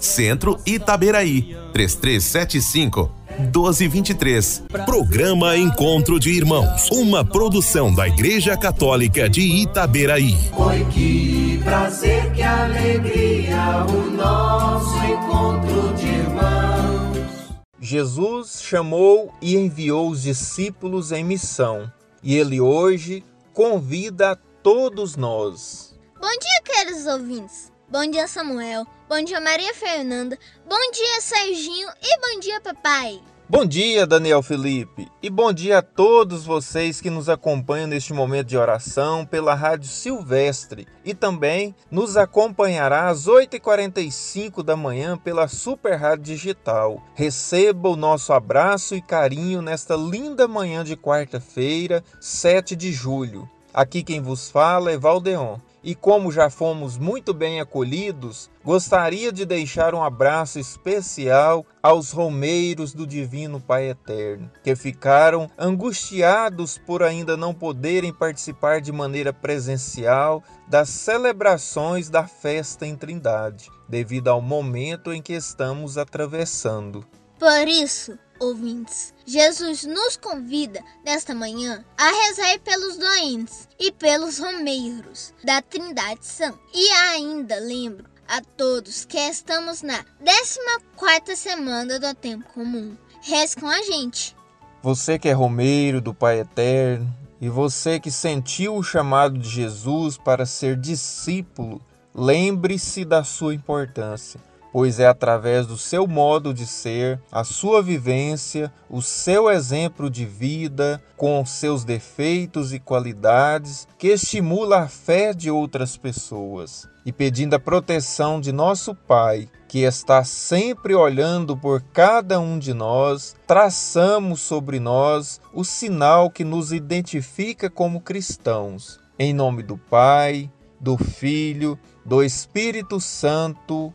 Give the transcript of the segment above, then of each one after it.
Centro Itaberaí, 3375 1223. Programa Encontro de Irmãos, uma produção da Igreja Católica de Itaberaí. Oi, que prazer, que alegria, o nosso encontro de irmãos. Jesus chamou e enviou os discípulos em missão, e ele hoje convida a todos nós. Bom dia, queridos ouvintes. Bom dia, Samuel. Bom dia, Maria Fernanda. Bom dia, Serginho. E bom dia, papai. Bom dia, Daniel Felipe. E bom dia a todos vocês que nos acompanham neste momento de oração pela Rádio Silvestre e também nos acompanhará às 8h45 da manhã pela Super Rádio Digital. Receba o nosso abraço e carinho nesta linda manhã de quarta-feira, 7 de julho. Aqui quem vos fala é Valdeon. E como já fomos muito bem acolhidos, gostaria de deixar um abraço especial aos romeiros do Divino Pai Eterno, que ficaram angustiados por ainda não poderem participar de maneira presencial das celebrações da festa em Trindade, devido ao momento em que estamos atravessando. Por isso, ouvintes, Jesus nos convida nesta manhã a rezar pelos doentes e pelos romeiros da Trindade Santa. E ainda lembro a todos que estamos na 14 semana do tempo comum. Reze com a gente. Você que é romeiro do Pai Eterno e você que sentiu o chamado de Jesus para ser discípulo, lembre-se da sua importância pois é através do seu modo de ser, a sua vivência, o seu exemplo de vida, com seus defeitos e qualidades, que estimula a fé de outras pessoas. E pedindo a proteção de nosso Pai, que está sempre olhando por cada um de nós, traçamos sobre nós o sinal que nos identifica como cristãos. Em nome do Pai, do Filho, do Espírito Santo.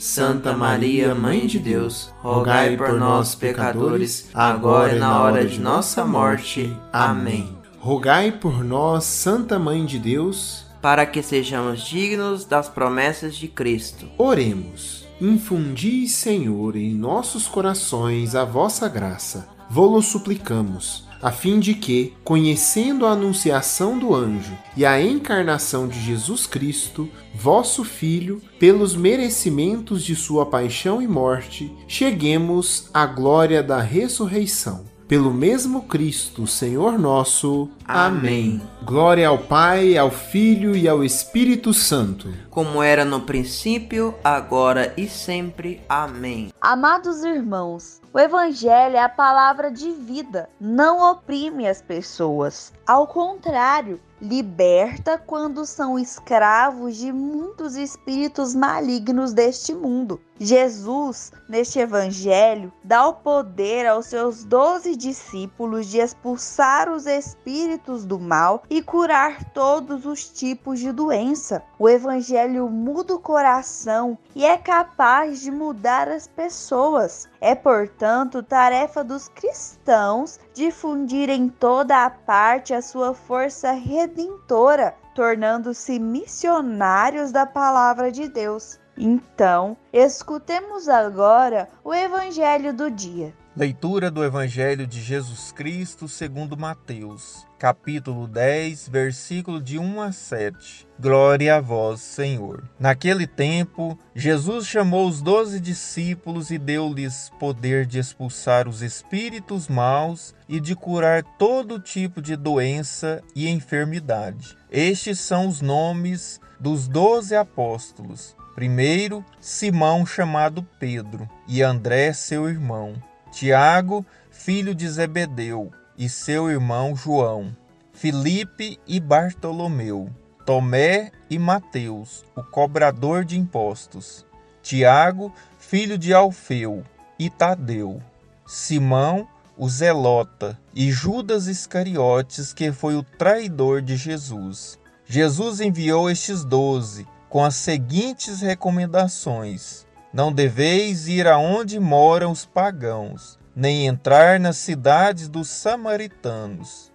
Santa Maria, Mãe de Deus, rogai por nós, pecadores, agora e na hora de nossa morte. Amém. Rogai por nós, Santa Mãe de Deus, para que sejamos dignos das promessas de Cristo. Oremos. Infundi, Senhor, em nossos corações a vossa graça. Vô-lo suplicamos a fim de que, conhecendo a anunciação do anjo e a encarnação de Jesus Cristo, vosso Filho, pelos merecimentos de sua paixão e morte, cheguemos à glória da ressurreição pelo mesmo Cristo, Senhor nosso. Amém. Glória ao Pai, ao Filho e ao Espírito Santo. Como era no princípio, agora e sempre. Amém. Amados irmãos, o Evangelho é a palavra de vida, não oprime as pessoas. Ao contrário, liberta quando são escravos de muitos espíritos malignos deste mundo. Jesus, neste evangelho, dá o poder aos seus doze discípulos de expulsar os espíritos espíritos do mal e curar todos os tipos de doença. O Evangelho muda o coração e é capaz de mudar as pessoas. É, portanto, tarefa dos cristãos difundir em toda a parte a sua força redentora, tornando-se missionários da palavra de Deus. Então, escutemos agora o Evangelho do dia. Leitura do Evangelho de Jesus Cristo segundo Mateus, capítulo 10, versículo de 1 a 7. Glória a vós, Senhor. Naquele tempo, Jesus chamou os doze discípulos e deu-lhes poder de expulsar os espíritos maus e de curar todo tipo de doença e enfermidade. Estes são os nomes dos doze apóstolos. Primeiro, Simão, chamado Pedro, e André, seu irmão. Tiago, filho de Zebedeu, e seu irmão João, Filipe e Bartolomeu, Tomé e Mateus, o cobrador de impostos, Tiago, filho de Alfeu, e Tadeu, Simão, o Zelota, e Judas Iscariotes, que foi o traidor de Jesus. Jesus enviou estes doze com as seguintes recomendações: não deveis ir aonde moram os pagãos, nem entrar nas cidades dos samaritanos.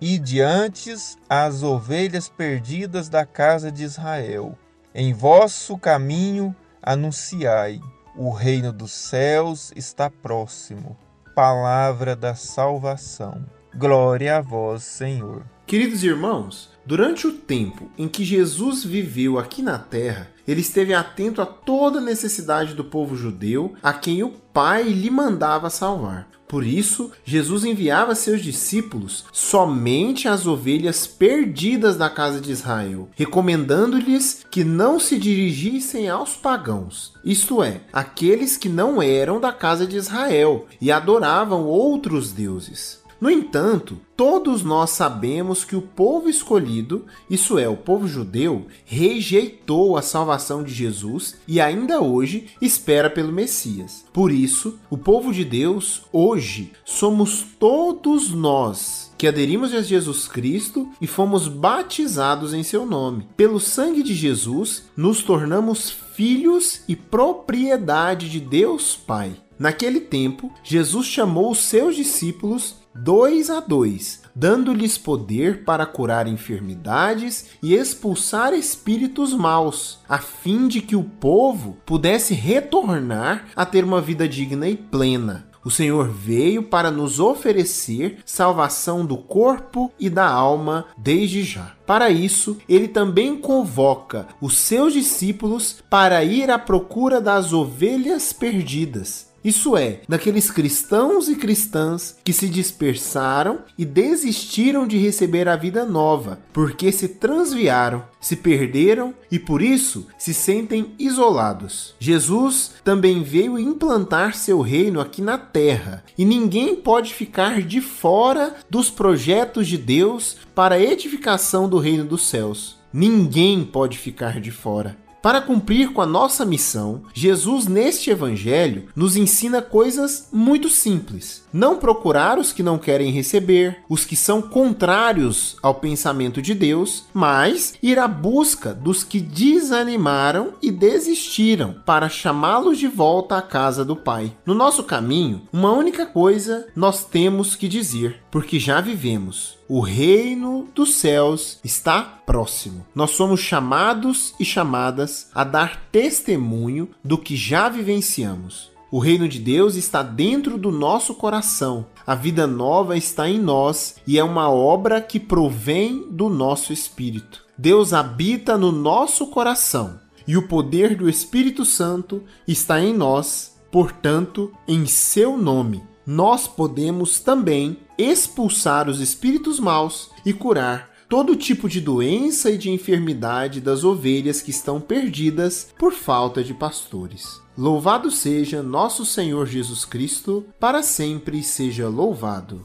E diante as ovelhas perdidas da casa de Israel. Em vosso caminho anunciai: o reino dos céus está próximo. Palavra da salvação. Glória a vós, Senhor. Queridos irmãos, durante o tempo em que Jesus viveu aqui na terra, ele esteve atento a toda necessidade do povo judeu, a quem o Pai lhe mandava salvar. Por isso, Jesus enviava seus discípulos somente às ovelhas perdidas da casa de Israel, recomendando-lhes que não se dirigissem aos pagãos, isto é, aqueles que não eram da casa de Israel e adoravam outros deuses. No entanto, todos nós sabemos que o povo escolhido, isso é, o povo judeu, rejeitou a salvação de Jesus e ainda hoje espera pelo Messias. Por isso, o povo de Deus, hoje, somos todos nós que aderimos a Jesus Cristo e fomos batizados em seu nome. Pelo sangue de Jesus, nos tornamos filhos e propriedade de Deus Pai. Naquele tempo, Jesus chamou os seus discípulos dois a dois, dando-lhes poder para curar enfermidades e expulsar espíritos maus, a fim de que o povo pudesse retornar a ter uma vida digna e plena. O Senhor veio para nos oferecer salvação do corpo e da alma desde já. Para isso, ele também convoca os seus discípulos para ir à procura das ovelhas perdidas. Isso é, daqueles cristãos e cristãs que se dispersaram e desistiram de receber a vida nova, porque se transviaram, se perderam e por isso se sentem isolados. Jesus também veio implantar seu reino aqui na terra, e ninguém pode ficar de fora dos projetos de Deus para a edificação do reino dos céus. Ninguém pode ficar de fora. Para cumprir com a nossa missão, Jesus, neste Evangelho, nos ensina coisas muito simples. Não procurar os que não querem receber, os que são contrários ao pensamento de Deus, mas ir à busca dos que desanimaram e desistiram, para chamá-los de volta à casa do Pai. No nosso caminho, uma única coisa nós temos que dizer, porque já vivemos o reino dos céus está próximo. Nós somos chamados e chamadas a dar testemunho do que já vivenciamos. O reino de Deus está dentro do nosso coração. A vida nova está em nós e é uma obra que provém do nosso espírito. Deus habita no nosso coração e o poder do Espírito Santo está em nós, portanto, em seu nome nós podemos também expulsar os espíritos maus e curar todo tipo de doença e de enfermidade das ovelhas que estão perdidas por falta de pastores. Louvado seja nosso Senhor Jesus Cristo, para sempre seja louvado.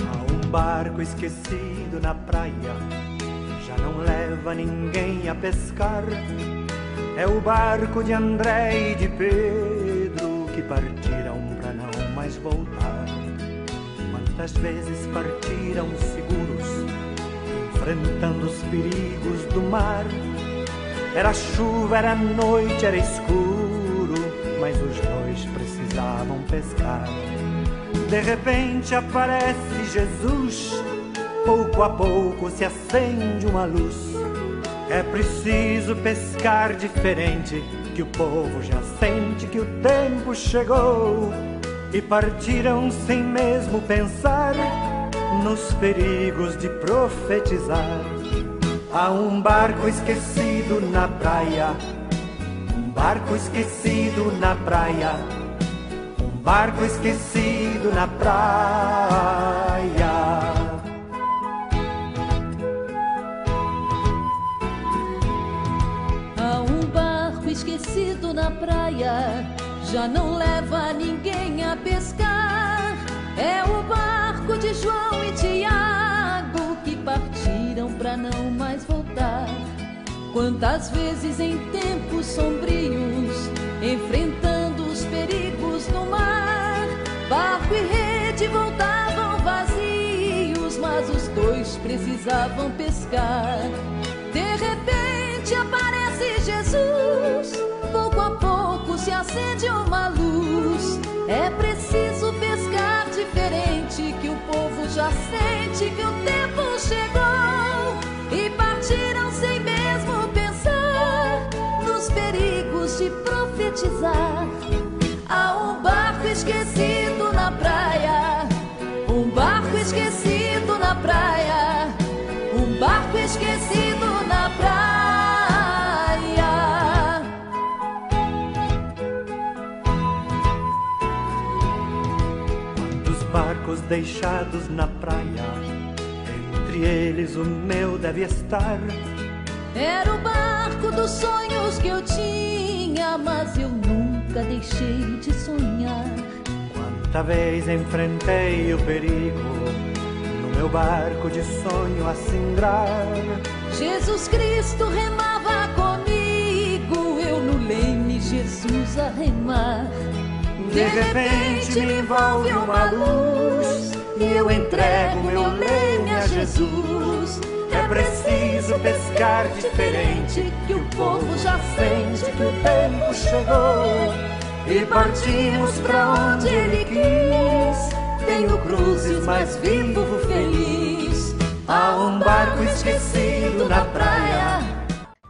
Há um barco esquecido na praia, já não leva ninguém a pescar. É o barco de André e de Pedro que partiram mais voltar. Quantas vezes partiram seguros, enfrentando os perigos do mar. Era chuva, era noite, era escuro, mas os dois precisavam pescar. De repente aparece Jesus, pouco a pouco se acende uma luz. É preciso pescar diferente, que o povo já sente que o tempo chegou. E partiram sem mesmo pensar nos perigos de profetizar. Há um barco esquecido na praia, um barco esquecido na praia barco esquecido na praia. Há um barco esquecido na praia, já não leva ninguém a pescar. É o barco de João e Tiago que partiram para não mais voltar. Quantas vezes em tempos sombrios enfrentando os perigos no mar. Barco e rede voltavam vazios, mas os dois precisavam pescar. Profetizar. Há um barco esquecido na praia, um barco esquecido na praia, um barco esquecido na praia. Quantos barcos deixados na praia, entre eles o meu deve estar. Era o barco dos sonhos que eu tinha, mas eu nunca deixei de sonhar. Quanta vez enfrentei o perigo no meu barco de sonho a cindrar. Jesus Cristo remava comigo, eu no leme, Jesus a remar. De repente me envolve uma luz e eu entrego meu leme a Jesus. É preciso pescar diferente, que o povo já sente que o tempo chegou. E partimos pra onde ele quis. Tenho cruzes, mas vivo feliz. Há um barco esquecido na praia.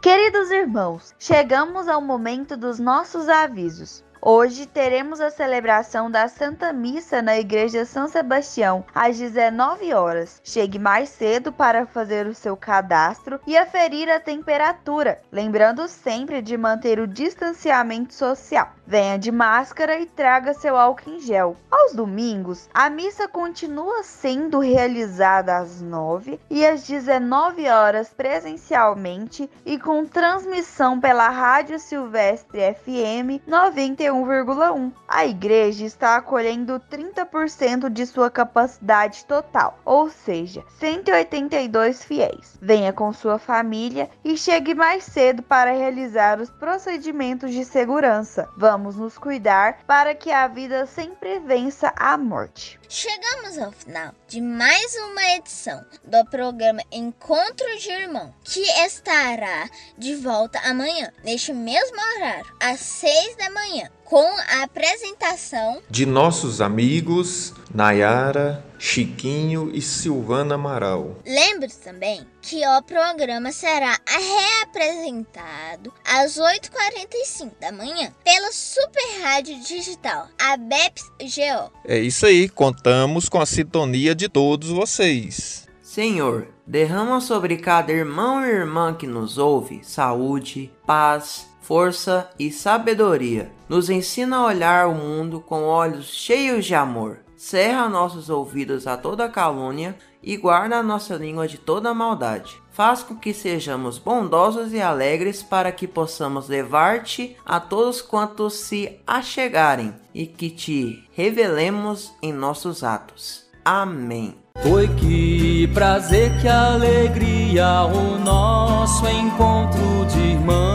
Queridos irmãos, chegamos ao momento dos nossos avisos. Hoje teremos a celebração da Santa Missa na Igreja São Sebastião às 19 horas. Chegue mais cedo para fazer o seu cadastro e aferir a temperatura, lembrando sempre de manter o distanciamento social. Venha de máscara e traga seu álcool em gel. Aos domingos, a missa continua sendo realizada às 9 e às 19 horas presencialmente e com transmissão pela Rádio Silvestre FM 91,1. A igreja está acolhendo 30% de sua capacidade total, ou seja, 182 fiéis. Venha com sua família e chegue mais cedo para realizar os procedimentos de segurança. Vamos nos cuidar para que a vida sempre vença a morte. Chegamos ao final de mais uma edição do programa Encontro de Irmão, que estará de volta amanhã, neste mesmo horário, às seis da manhã, com a apresentação de nossos amigos Nayara, Chiquinho e Silvana Amaral. Lembre-se também que o programa será reapresentado às 8h45 da manhã pela Super Rádio Digital, a BEPS GO. É isso aí, contamos com a sintonia de todos vocês. Senhor, derrama sobre cada irmão e irmã que nos ouve saúde, paz, força e sabedoria. Nos ensina a olhar o mundo com olhos cheios de amor. Cerra nossos ouvidos a toda calúnia e guarda a nossa língua de toda maldade. Faz com que sejamos bondosos e alegres para que possamos levar-te a todos quantos se achegarem e que te revelemos em nossos atos. Amém. Foi que prazer, que alegria o nosso encontro de irmãos.